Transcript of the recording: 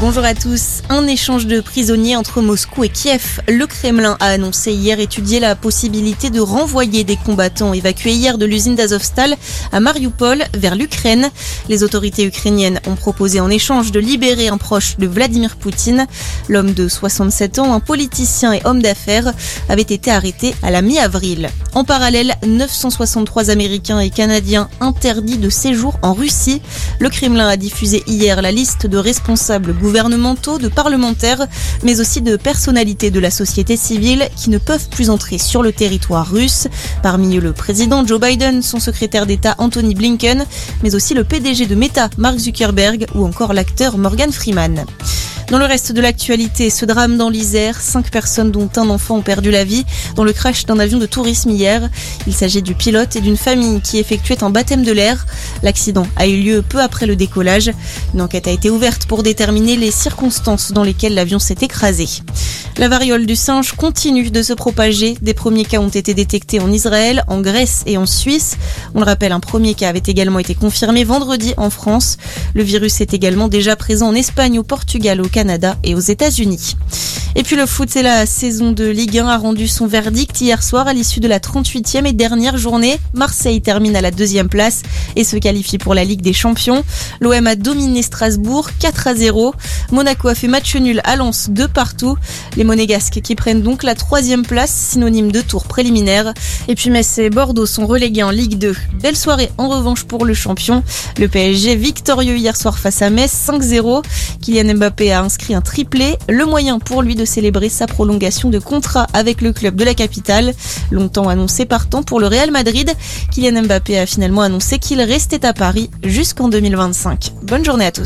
Bonjour à tous. Un échange de prisonniers entre Moscou et Kiev. Le Kremlin a annoncé hier étudier la possibilité de renvoyer des combattants évacués hier de l'usine d'Azovstal à Mariupol vers l'Ukraine. Les autorités ukrainiennes ont proposé en échange de libérer un proche de Vladimir Poutine. L'homme de 67 ans, un politicien et homme d'affaires, avait été arrêté à la mi-avril. En parallèle, 963 Américains et Canadiens interdits de séjour en Russie. Le Kremlin a diffusé hier la liste de responsables gouvernementaux gouvernementaux, de parlementaires, mais aussi de personnalités de la société civile qui ne peuvent plus entrer sur le territoire russe. Parmi eux, le président Joe Biden, son secrétaire d'État Anthony Blinken, mais aussi le PDG de Meta, Mark Zuckerberg, ou encore l'acteur Morgan Freeman. Dans le reste de l'actualité, ce drame dans l'Isère, cinq personnes dont un enfant ont perdu la vie dans le crash d'un avion de tourisme hier. Il s'agit du pilote et d'une famille qui effectuait un baptême de l'air. L'accident a eu lieu peu après le décollage. Une enquête a été ouverte pour déterminer les circonstances dans lesquelles l'avion s'est écrasé. La variole du singe continue de se propager. Des premiers cas ont été détectés en Israël, en Grèce et en Suisse. On le rappelle, un premier cas avait également été confirmé vendredi en France. Le virus est également déjà présent en Espagne, au Portugal, au Canada et aux États-Unis. Et puis le foot, c'est la saison de Ligue 1 a rendu son verdict hier soir à l'issue de la 38e et dernière journée. Marseille termine à la deuxième place et se qualifie pour la Ligue des Champions. L'OM a dominé Strasbourg 4 à 0. Monaco a fait match nul à Lens de partout. Les Monégasques qui prennent donc la troisième place, synonyme de tour préliminaire. Et puis Metz et Bordeaux sont relégués en Ligue 2. Belle soirée en revanche pour le champion. Le PSG victorieux hier soir face à Metz 5-0. Kylian Mbappé a inscrit un triplé. Le moyen pour lui de célébrer sa prolongation de contrat avec le club de la capitale. Longtemps annoncé partant pour le Real Madrid, Kylian Mbappé a finalement annoncé qu'il restait à Paris jusqu'en 2025. Bonne journée à tous.